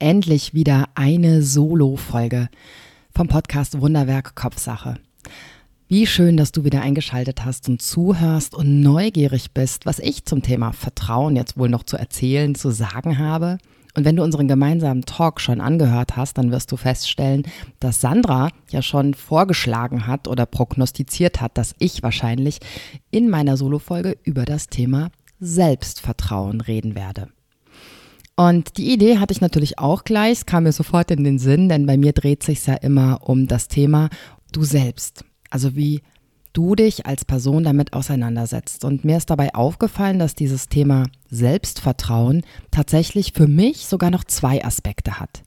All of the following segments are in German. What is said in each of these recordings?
Endlich wieder eine Solo-Folge vom Podcast Wunderwerk Kopfsache. Wie schön, dass du wieder eingeschaltet hast und zuhörst und neugierig bist, was ich zum Thema Vertrauen jetzt wohl noch zu erzählen, zu sagen habe. Und wenn du unseren gemeinsamen Talk schon angehört hast, dann wirst du feststellen, dass Sandra ja schon vorgeschlagen hat oder prognostiziert hat, dass ich wahrscheinlich in meiner Solo-Folge über das Thema Selbstvertrauen reden werde. Und die Idee hatte ich natürlich auch gleich, es kam mir sofort in den Sinn, denn bei mir dreht sich ja immer um das Thema du selbst. Also wie du dich als Person damit auseinandersetzt. Und mir ist dabei aufgefallen, dass dieses Thema Selbstvertrauen tatsächlich für mich sogar noch zwei Aspekte hat.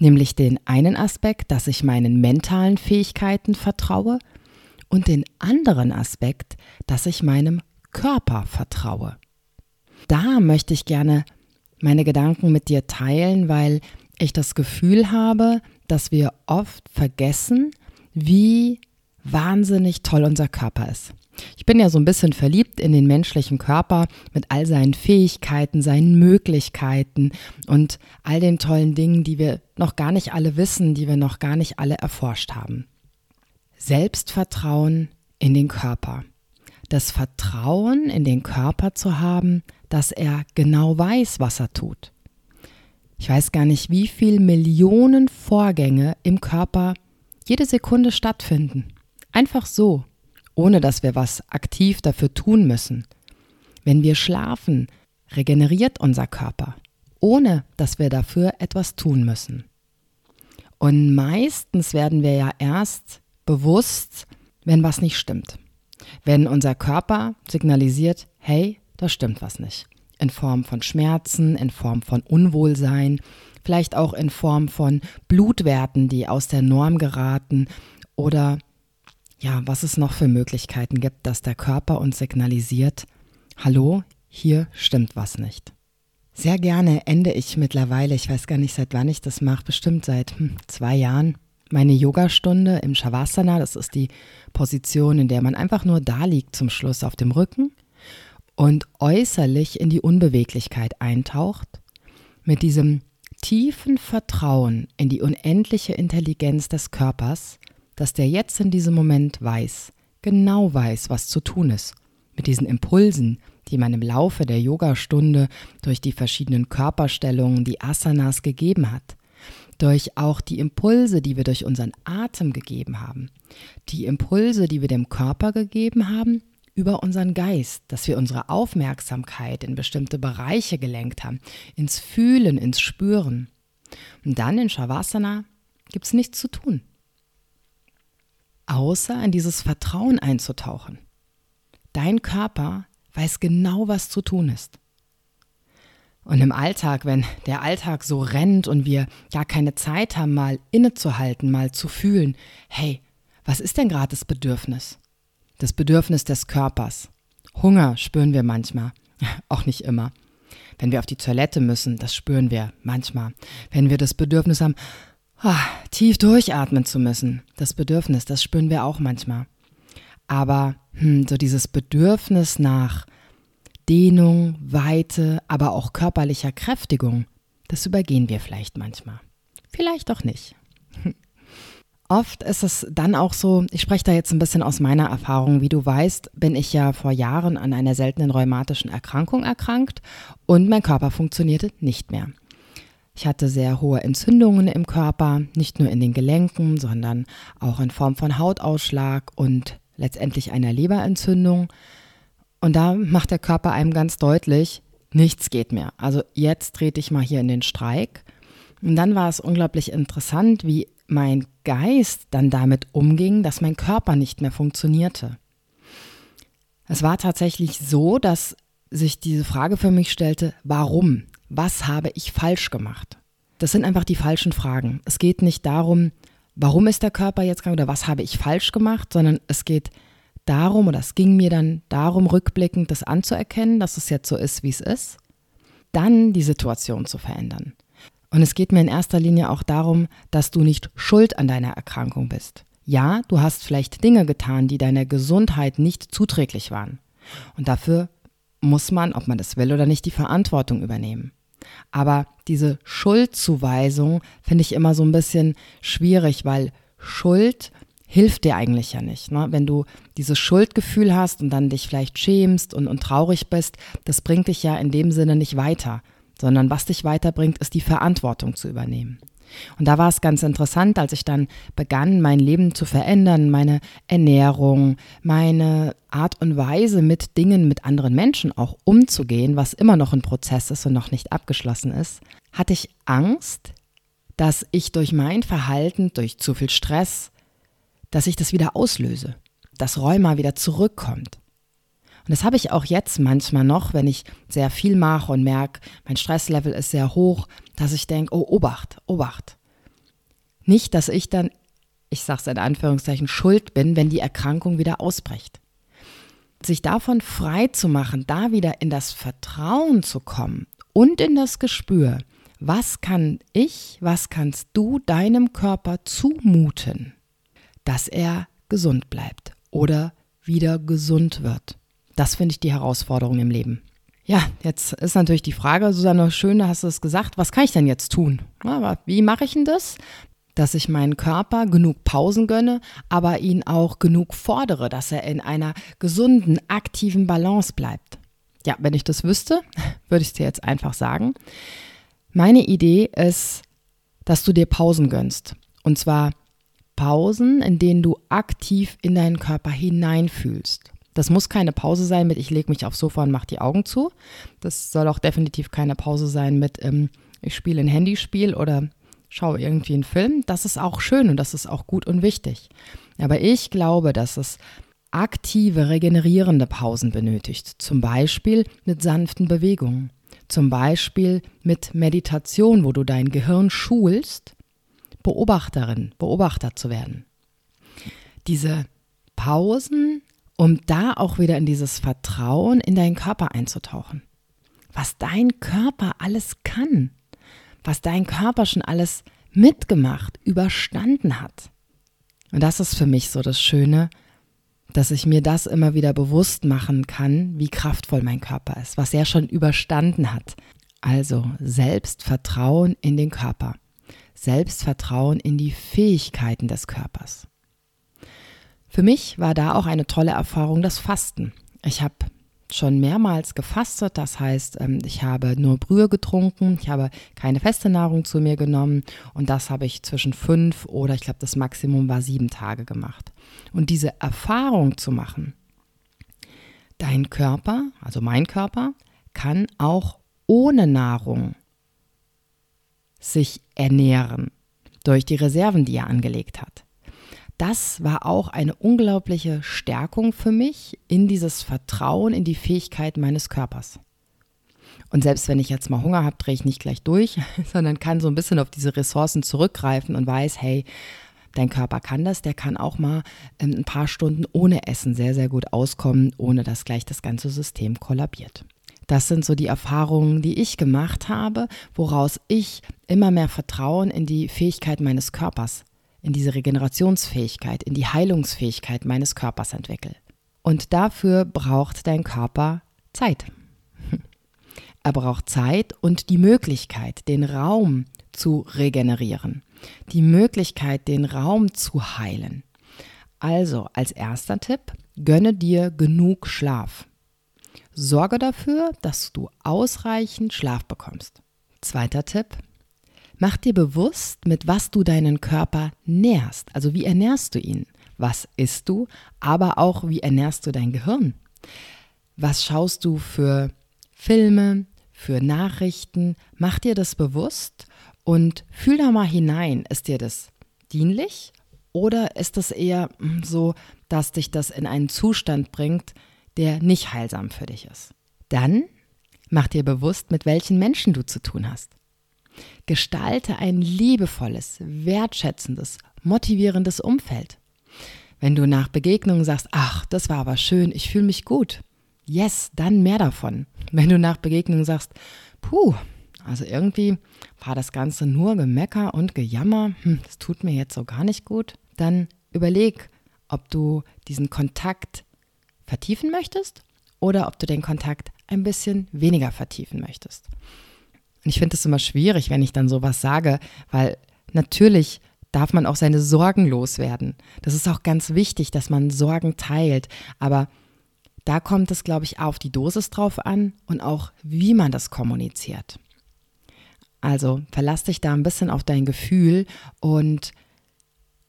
Nämlich den einen Aspekt, dass ich meinen mentalen Fähigkeiten vertraue und den anderen Aspekt, dass ich meinem Körper vertraue. Da möchte ich gerne meine Gedanken mit dir teilen, weil ich das Gefühl habe, dass wir oft vergessen, wie wahnsinnig toll unser Körper ist. Ich bin ja so ein bisschen verliebt in den menschlichen Körper mit all seinen Fähigkeiten, seinen Möglichkeiten und all den tollen Dingen, die wir noch gar nicht alle wissen, die wir noch gar nicht alle erforscht haben. Selbstvertrauen in den Körper. Das Vertrauen in den Körper zu haben, dass er genau weiß, was er tut. Ich weiß gar nicht, wie viele Millionen Vorgänge im Körper jede Sekunde stattfinden. Einfach so, ohne dass wir was aktiv dafür tun müssen. Wenn wir schlafen, regeneriert unser Körper, ohne dass wir dafür etwas tun müssen. Und meistens werden wir ja erst bewusst, wenn was nicht stimmt. Wenn unser Körper signalisiert, hey, da stimmt was nicht. In Form von Schmerzen, in Form von Unwohlsein, vielleicht auch in Form von Blutwerten, die aus der Norm geraten oder ja, was es noch für Möglichkeiten gibt, dass der Körper uns signalisiert, hallo, hier stimmt was nicht. Sehr gerne ende ich mittlerweile, ich weiß gar nicht, seit wann ich das mache, bestimmt seit hm, zwei Jahren, meine Yogastunde im Shavasana. Das ist die Position, in der man einfach nur da liegt zum Schluss auf dem Rücken und äußerlich in die Unbeweglichkeit eintaucht, mit diesem tiefen Vertrauen in die unendliche Intelligenz des Körpers, dass der jetzt in diesem Moment weiß, genau weiß, was zu tun ist, mit diesen Impulsen, die man im Laufe der Yogastunde durch die verschiedenen Körperstellungen, die Asanas gegeben hat, durch auch die Impulse, die wir durch unseren Atem gegeben haben, die Impulse, die wir dem Körper gegeben haben über unseren Geist, dass wir unsere Aufmerksamkeit in bestimmte Bereiche gelenkt haben, ins Fühlen, ins Spüren. Und dann in Shavasana gibt es nichts zu tun, außer in dieses Vertrauen einzutauchen. Dein Körper weiß genau, was zu tun ist. Und im Alltag, wenn der Alltag so rennt und wir gar keine Zeit haben, mal innezuhalten, mal zu fühlen, hey, was ist denn gerade das Bedürfnis? Das Bedürfnis des Körpers. Hunger spüren wir manchmal, auch nicht immer. Wenn wir auf die Toilette müssen, das spüren wir manchmal. Wenn wir das Bedürfnis haben, ah, tief durchatmen zu müssen, das Bedürfnis, das spüren wir auch manchmal. Aber hm, so dieses Bedürfnis nach Dehnung, Weite, aber auch körperlicher Kräftigung, das übergehen wir vielleicht manchmal. Vielleicht auch nicht. Oft ist es dann auch so, ich spreche da jetzt ein bisschen aus meiner Erfahrung. Wie du weißt, bin ich ja vor Jahren an einer seltenen rheumatischen Erkrankung erkrankt und mein Körper funktionierte nicht mehr. Ich hatte sehr hohe Entzündungen im Körper, nicht nur in den Gelenken, sondern auch in Form von Hautausschlag und letztendlich einer Leberentzündung. Und da macht der Körper einem ganz deutlich, nichts geht mehr. Also jetzt trete ich mal hier in den Streik. Und dann war es unglaublich interessant, wie mein Geist dann damit umging, dass mein Körper nicht mehr funktionierte. Es war tatsächlich so, dass sich diese Frage für mich stellte, warum? Was habe ich falsch gemacht? Das sind einfach die falschen Fragen. Es geht nicht darum, warum ist der Körper jetzt krank oder was habe ich falsch gemacht, sondern es geht darum oder es ging mir dann darum, rückblickend das anzuerkennen, dass es jetzt so ist, wie es ist, dann die Situation zu verändern. Und es geht mir in erster Linie auch darum, dass du nicht schuld an deiner Erkrankung bist. Ja, du hast vielleicht Dinge getan, die deiner Gesundheit nicht zuträglich waren. Und dafür muss man, ob man das will oder nicht, die Verantwortung übernehmen. Aber diese Schuldzuweisung finde ich immer so ein bisschen schwierig, weil Schuld hilft dir eigentlich ja nicht. Ne? Wenn du dieses Schuldgefühl hast und dann dich vielleicht schämst und, und traurig bist, das bringt dich ja in dem Sinne nicht weiter sondern was dich weiterbringt, ist die Verantwortung zu übernehmen. Und da war es ganz interessant, als ich dann begann, mein Leben zu verändern, meine Ernährung, meine Art und Weise mit Dingen, mit anderen Menschen auch umzugehen, was immer noch ein Prozess ist und noch nicht abgeschlossen ist, hatte ich Angst, dass ich durch mein Verhalten, durch zu viel Stress, dass ich das wieder auslöse, dass Rheuma wieder zurückkommt. Und das habe ich auch jetzt manchmal noch, wenn ich sehr viel mache und merke, mein Stresslevel ist sehr hoch, dass ich denke, oh, Obacht, Obacht. Nicht, dass ich dann, ich sage es in Anführungszeichen, schuld bin, wenn die Erkrankung wieder ausbricht. Sich davon frei zu machen, da wieder in das Vertrauen zu kommen und in das Gespür, was kann ich, was kannst du deinem Körper zumuten, dass er gesund bleibt oder wieder gesund wird. Das finde ich die Herausforderung im Leben. Ja, jetzt ist natürlich die Frage, Susanne, schön, da hast du es gesagt, was kann ich denn jetzt tun? Aber wie mache ich denn das? Dass ich meinen Körper genug Pausen gönne, aber ihn auch genug fordere, dass er in einer gesunden, aktiven Balance bleibt. Ja, wenn ich das wüsste, würde ich es dir jetzt einfach sagen. Meine Idee ist, dass du dir Pausen gönnst. Und zwar Pausen, in denen du aktiv in deinen Körper hineinfühlst. Das muss keine Pause sein mit, ich lege mich aufs Sofa und mache die Augen zu. Das soll auch definitiv keine Pause sein mit, ähm, ich spiele ein Handyspiel oder schaue irgendwie einen Film. Das ist auch schön und das ist auch gut und wichtig. Aber ich glaube, dass es aktive, regenerierende Pausen benötigt. Zum Beispiel mit sanften Bewegungen. Zum Beispiel mit Meditation, wo du dein Gehirn schulst, Beobachterin, Beobachter zu werden. Diese Pausen um da auch wieder in dieses Vertrauen in deinen Körper einzutauchen. Was dein Körper alles kann, was dein Körper schon alles mitgemacht, überstanden hat. Und das ist für mich so das Schöne, dass ich mir das immer wieder bewusst machen kann, wie kraftvoll mein Körper ist, was er schon überstanden hat. Also Selbstvertrauen in den Körper, Selbstvertrauen in die Fähigkeiten des Körpers. Für mich war da auch eine tolle Erfahrung das Fasten. Ich habe schon mehrmals gefastet, das heißt, ähm, ich habe nur Brühe getrunken, ich habe keine feste Nahrung zu mir genommen und das habe ich zwischen fünf oder ich glaube das Maximum war sieben Tage gemacht. Und diese Erfahrung zu machen, dein Körper, also mein Körper, kann auch ohne Nahrung sich ernähren durch die Reserven, die er angelegt hat das war auch eine unglaubliche Stärkung für mich in dieses Vertrauen in die Fähigkeit meines Körpers. Und selbst wenn ich jetzt mal Hunger habe, drehe ich nicht gleich durch, sondern kann so ein bisschen auf diese Ressourcen zurückgreifen und weiß, hey, dein Körper kann das, der kann auch mal ähm, ein paar Stunden ohne Essen sehr, sehr gut auskommen, ohne dass gleich das ganze System kollabiert. Das sind so die Erfahrungen, die ich gemacht habe, woraus ich immer mehr Vertrauen in die Fähigkeit meines Körpers in diese Regenerationsfähigkeit, in die Heilungsfähigkeit meines Körpers entwickle. Und dafür braucht dein Körper Zeit. Er braucht Zeit und die Möglichkeit, den Raum zu regenerieren, die Möglichkeit, den Raum zu heilen. Also als erster Tipp, gönne dir genug Schlaf. Sorge dafür, dass du ausreichend Schlaf bekommst. Zweiter Tipp, Mach dir bewusst, mit was du deinen Körper nährst. Also wie ernährst du ihn? Was isst du? Aber auch wie ernährst du dein Gehirn? Was schaust du für Filme, für Nachrichten? Mach dir das bewusst und fühl da mal hinein. Ist dir das dienlich oder ist es eher hm, so, dass dich das in einen Zustand bringt, der nicht heilsam für dich ist? Dann mach dir bewusst, mit welchen Menschen du zu tun hast. Gestalte ein liebevolles, wertschätzendes, motivierendes Umfeld. Wenn du nach Begegnungen sagst, ach, das war aber schön, ich fühle mich gut. Yes, dann mehr davon. Wenn du nach Begegnungen sagst, puh, also irgendwie war das Ganze nur Gemecker und Gejammer, hm, das tut mir jetzt so gar nicht gut, dann überleg, ob du diesen Kontakt vertiefen möchtest oder ob du den Kontakt ein bisschen weniger vertiefen möchtest. Und ich finde es immer schwierig, wenn ich dann sowas sage, weil natürlich darf man auch seine Sorgen loswerden. Das ist auch ganz wichtig, dass man Sorgen teilt. Aber da kommt es, glaube ich, auf die Dosis drauf an und auch, wie man das kommuniziert. Also verlass dich da ein bisschen auf dein Gefühl und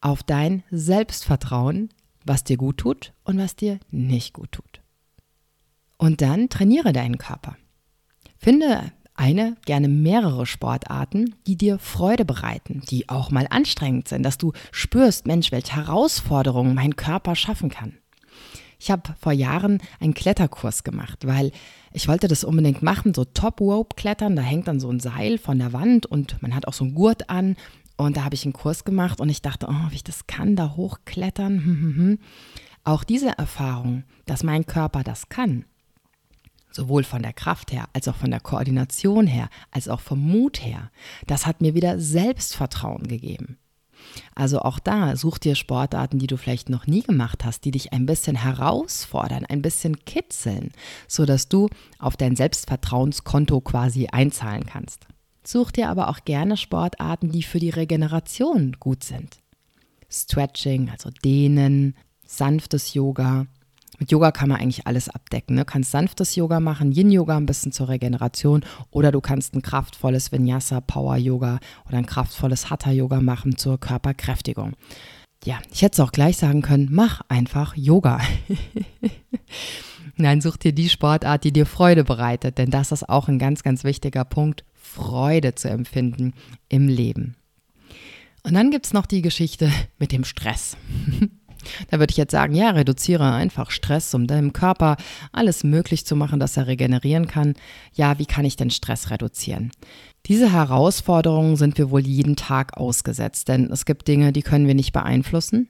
auf dein Selbstvertrauen, was dir gut tut und was dir nicht gut tut. Und dann trainiere deinen Körper. Finde eine, gerne mehrere Sportarten, die dir Freude bereiten, die auch mal anstrengend sind, dass du spürst, Mensch, welche Herausforderungen mein Körper schaffen kann. Ich habe vor Jahren einen Kletterkurs gemacht, weil ich wollte das unbedingt machen, so Top-Rope-Klettern, da hängt dann so ein Seil von der Wand und man hat auch so einen Gurt an und da habe ich einen Kurs gemacht und ich dachte, oh, wie ich das kann, da hochklettern. Auch diese Erfahrung, dass mein Körper das kann, sowohl von der Kraft her, als auch von der Koordination her, als auch vom Mut her. Das hat mir wieder Selbstvertrauen gegeben. Also auch da such dir Sportarten, die du vielleicht noch nie gemacht hast, die dich ein bisschen herausfordern, ein bisschen kitzeln, sodass du auf dein Selbstvertrauenskonto quasi einzahlen kannst. Such dir aber auch gerne Sportarten, die für die Regeneration gut sind. Stretching, also Dehnen, sanftes Yoga, mit Yoga kann man eigentlich alles abdecken. Ne? Du kannst sanftes Yoga machen, Yin-Yoga ein bisschen zur Regeneration oder du kannst ein kraftvolles Vinyasa, Power-Yoga oder ein kraftvolles Hatha-Yoga machen zur Körperkräftigung. Ja, ich hätte es auch gleich sagen können, mach einfach Yoga. Nein, such dir die Sportart, die dir Freude bereitet, denn das ist auch ein ganz, ganz wichtiger Punkt, Freude zu empfinden im Leben. Und dann gibt es noch die Geschichte mit dem Stress. Da würde ich jetzt sagen, ja, reduziere einfach Stress, um deinem Körper alles möglich zu machen, dass er regenerieren kann. Ja, wie kann ich denn Stress reduzieren? Diese Herausforderungen sind wir wohl jeden Tag ausgesetzt, denn es gibt Dinge, die können wir nicht beeinflussen.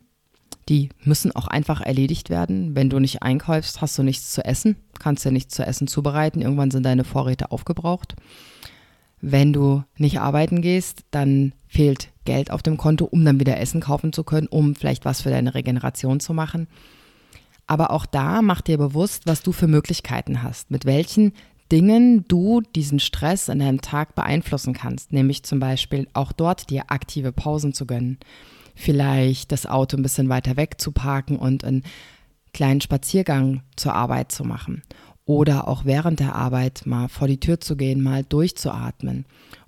Die müssen auch einfach erledigt werden. Wenn du nicht einkaufst, hast du nichts zu essen, kannst ja nichts zu essen zubereiten. Irgendwann sind deine Vorräte aufgebraucht. Wenn du nicht arbeiten gehst, dann fehlt Geld auf dem Konto, um dann wieder Essen kaufen zu können, um vielleicht was für deine Regeneration zu machen. Aber auch da mach dir bewusst, was du für Möglichkeiten hast, mit welchen Dingen du diesen Stress in deinem Tag beeinflussen kannst, nämlich zum Beispiel auch dort dir aktive Pausen zu gönnen, vielleicht das Auto ein bisschen weiter weg zu parken und einen kleinen Spaziergang zur Arbeit zu machen. Oder auch während der Arbeit mal vor die Tür zu gehen, mal durchzuatmen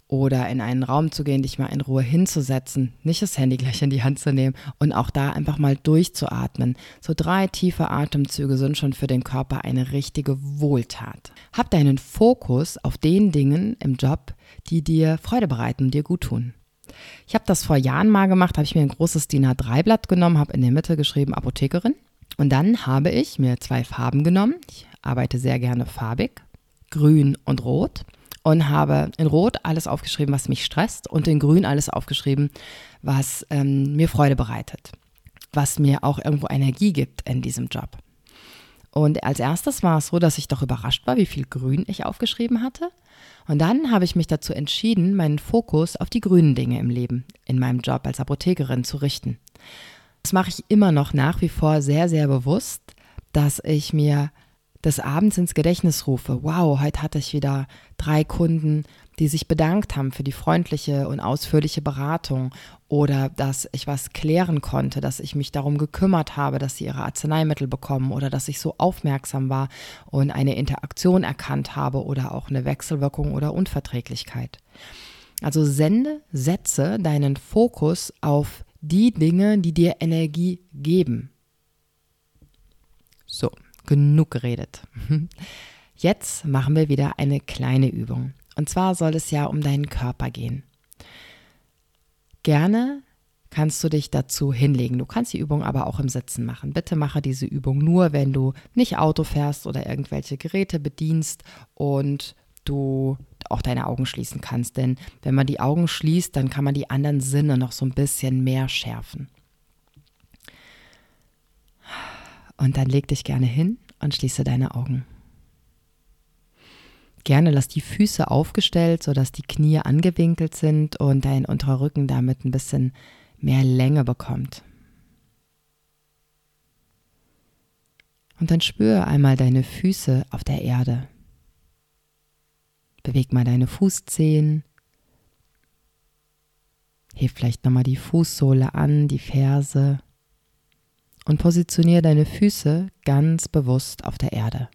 oder in einen Raum zu gehen, dich mal in Ruhe hinzusetzen, nicht das Handy gleich in die Hand zu nehmen und auch da einfach mal durchzuatmen. So drei tiefe Atemzüge sind schon für den Körper eine richtige Wohltat. Hab deinen Fokus auf den Dingen im Job, die dir Freude bereiten und dir gut tun. Ich habe das vor Jahren mal gemacht, habe ich mir ein großes DIN A3-Blatt genommen, habe in der Mitte geschrieben Apothekerin und dann habe ich mir zwei Farben genommen. Ich arbeite sehr gerne farbig, grün und rot und habe in Rot alles aufgeschrieben, was mich stresst und in Grün alles aufgeschrieben, was ähm, mir Freude bereitet, was mir auch irgendwo Energie gibt in diesem Job. Und als erstes war es so, dass ich doch überrascht war, wie viel Grün ich aufgeschrieben hatte. Und dann habe ich mich dazu entschieden, meinen Fokus auf die grünen Dinge im Leben, in meinem Job als Apothekerin zu richten. Das mache ich immer noch nach wie vor sehr, sehr bewusst, dass ich mir des Abends ins Gedächtnis rufe, wow, heute hatte ich wieder drei Kunden, die sich bedankt haben für die freundliche und ausführliche Beratung oder dass ich was klären konnte, dass ich mich darum gekümmert habe, dass sie ihre Arzneimittel bekommen oder dass ich so aufmerksam war und eine Interaktion erkannt habe oder auch eine Wechselwirkung oder Unverträglichkeit. Also sende, setze deinen Fokus auf die Dinge, die dir Energie geben. So, genug geredet. Jetzt machen wir wieder eine kleine Übung. Und zwar soll es ja um deinen Körper gehen. Gerne kannst du dich dazu hinlegen. Du kannst die Übung aber auch im Sitzen machen. Bitte mache diese Übung nur, wenn du nicht Auto fährst oder irgendwelche Geräte bedienst und du auch deine Augen schließen kannst. Denn wenn man die Augen schließt, dann kann man die anderen Sinne noch so ein bisschen mehr schärfen. Und dann leg dich gerne hin und schließe deine Augen. Gerne lass die Füße aufgestellt, sodass die Knie angewinkelt sind und dein unterer Rücken damit ein bisschen mehr Länge bekommt. Und dann spüre einmal deine Füße auf der Erde. Beweg mal deine Fußzehen. Heb vielleicht nochmal die Fußsohle an, die Ferse. Und positioniere deine Füße ganz bewusst auf der Erde.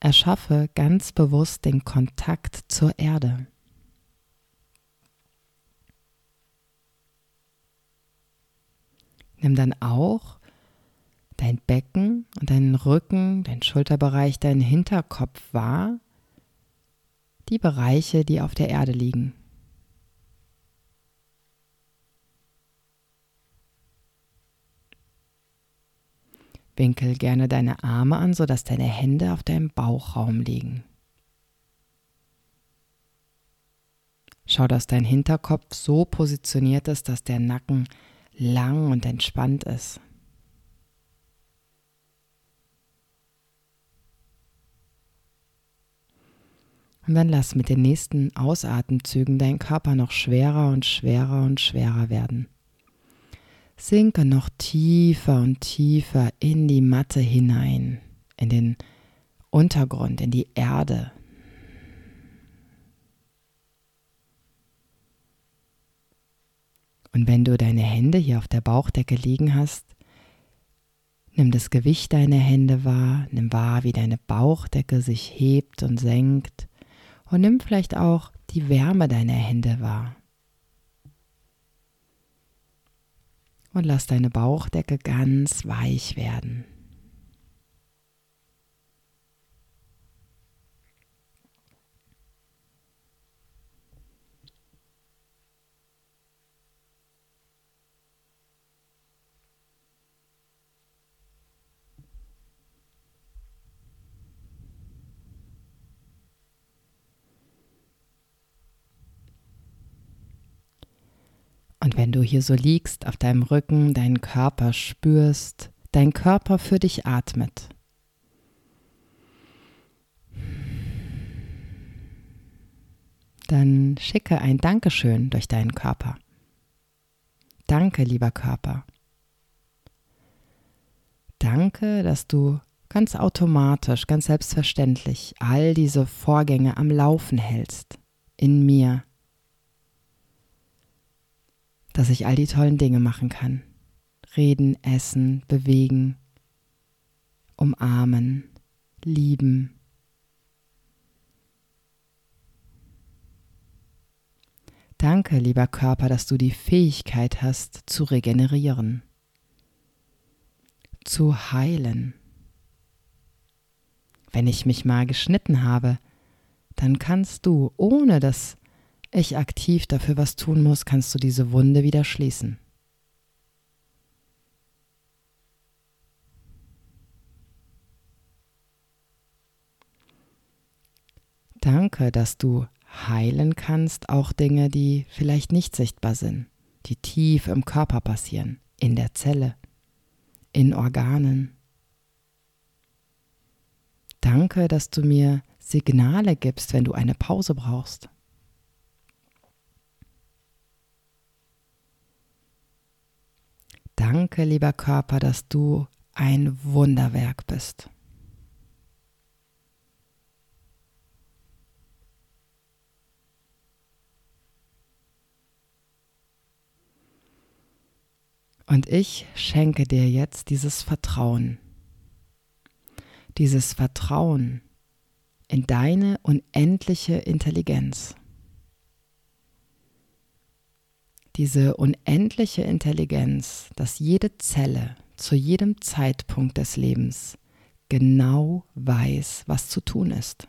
Erschaffe ganz bewusst den Kontakt zur Erde. Nimm dann auch dein Becken und deinen Rücken, dein Schulterbereich, deinen Hinterkopf wahr, die Bereiche, die auf der Erde liegen. Winkel gerne deine Arme an, sodass deine Hände auf deinem Bauchraum liegen. Schau, dass dein Hinterkopf so positioniert ist, dass der Nacken lang und entspannt ist. Und dann lass mit den nächsten Ausatemzügen deinen Körper noch schwerer und schwerer und schwerer werden. Sinke noch tiefer und tiefer in die Matte hinein, in den Untergrund, in die Erde. Und wenn du deine Hände hier auf der Bauchdecke liegen hast, nimm das Gewicht deiner Hände wahr, nimm wahr, wie deine Bauchdecke sich hebt und senkt und nimm vielleicht auch die Wärme deiner Hände wahr. Und lass deine Bauchdecke ganz weich werden. Und wenn du hier so liegst, auf deinem Rücken, deinen Körper spürst, dein Körper für dich atmet. Dann schicke ein Dankeschön durch deinen Körper. Danke, lieber Körper. Danke, dass du ganz automatisch, ganz selbstverständlich all diese Vorgänge am Laufen hältst. In mir, dass ich all die tollen Dinge machen kann. Reden, essen, bewegen, umarmen, lieben. Danke, lieber Körper, dass du die Fähigkeit hast zu regenerieren, zu heilen. Wenn ich mich mal geschnitten habe, dann kannst du, ohne dass ich aktiv dafür was tun muss, kannst du diese Wunde wieder schließen. Danke, dass du heilen kannst, auch Dinge, die vielleicht nicht sichtbar sind, die tief im Körper passieren, in der Zelle, in Organen. Danke, dass du mir Signale gibst, wenn du eine Pause brauchst. Danke, lieber Körper, dass du ein Wunderwerk bist. Und ich schenke dir jetzt dieses Vertrauen, dieses Vertrauen in deine unendliche Intelligenz diese unendliche Intelligenz, dass jede Zelle zu jedem Zeitpunkt des Lebens genau weiß, was zu tun ist.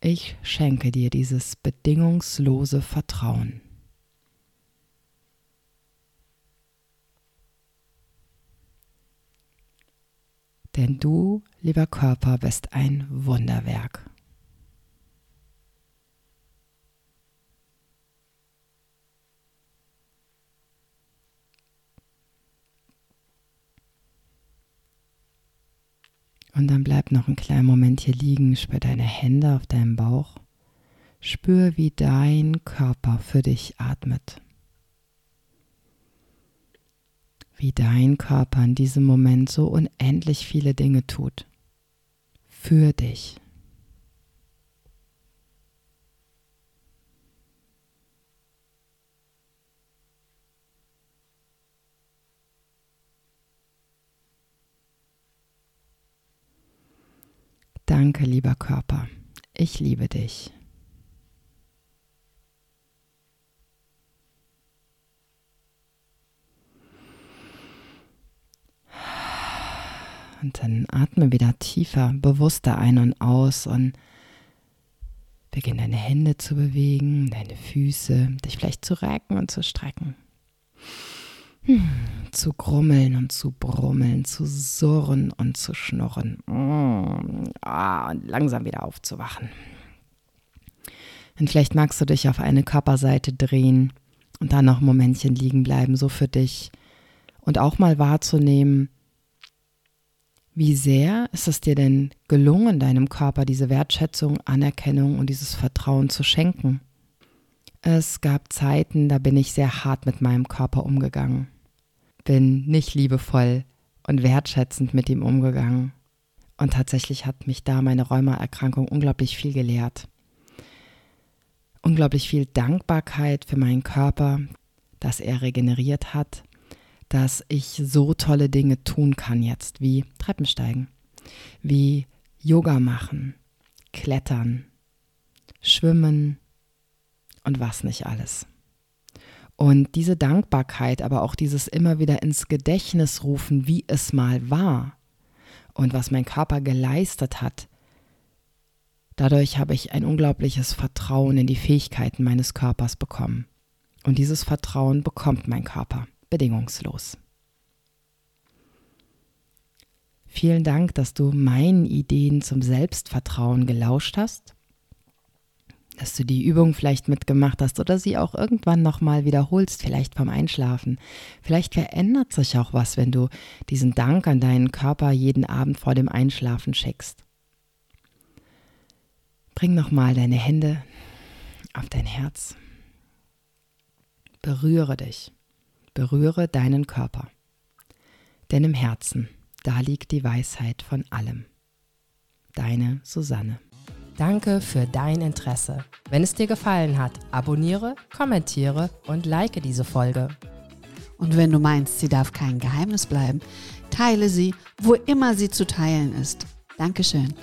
Ich schenke dir dieses bedingungslose Vertrauen. Denn du, lieber Körper, bist ein Wunderwerk. Und dann bleib noch einen kleinen Moment hier liegen, spür deine Hände auf deinem Bauch. Spür, wie dein Körper für dich atmet. Wie dein Körper in diesem Moment so unendlich viele Dinge tut. Für dich. Danke, lieber Körper. Ich liebe dich. Und dann atme wieder tiefer, bewusster ein und aus und beginne deine Hände zu bewegen, deine Füße, dich vielleicht zu recken und zu strecken. Hm, zu grummeln und zu brummeln, zu surren und zu schnurren. Mm, ah, und langsam wieder aufzuwachen. Und vielleicht magst du dich auf eine Körperseite drehen und dann noch ein Momentchen liegen bleiben, so für dich. Und auch mal wahrzunehmen, wie sehr ist es dir denn gelungen, deinem Körper diese Wertschätzung, Anerkennung und dieses Vertrauen zu schenken? Es gab Zeiten, da bin ich sehr hart mit meinem Körper umgegangen bin nicht liebevoll und wertschätzend mit ihm umgegangen. Und tatsächlich hat mich da meine Rheumaerkrankung unglaublich viel gelehrt. Unglaublich viel Dankbarkeit für meinen Körper, dass er regeneriert hat, dass ich so tolle Dinge tun kann jetzt, wie Treppensteigen, wie Yoga machen, klettern, schwimmen und was nicht alles. Und diese Dankbarkeit, aber auch dieses immer wieder ins Gedächtnis rufen, wie es mal war und was mein Körper geleistet hat, dadurch habe ich ein unglaubliches Vertrauen in die Fähigkeiten meines Körpers bekommen. Und dieses Vertrauen bekommt mein Körper bedingungslos. Vielen Dank, dass du meinen Ideen zum Selbstvertrauen gelauscht hast dass du die Übung vielleicht mitgemacht hast oder sie auch irgendwann nochmal wiederholst, vielleicht beim Einschlafen. Vielleicht verändert sich auch was, wenn du diesen Dank an deinen Körper jeden Abend vor dem Einschlafen schickst. Bring nochmal deine Hände auf dein Herz. Berühre dich. Berühre deinen Körper. Denn im Herzen, da liegt die Weisheit von allem. Deine Susanne. Danke für dein Interesse. Wenn es dir gefallen hat, abonniere, kommentiere und like diese Folge. Und wenn du meinst, sie darf kein Geheimnis bleiben, teile sie, wo immer sie zu teilen ist. Dankeschön.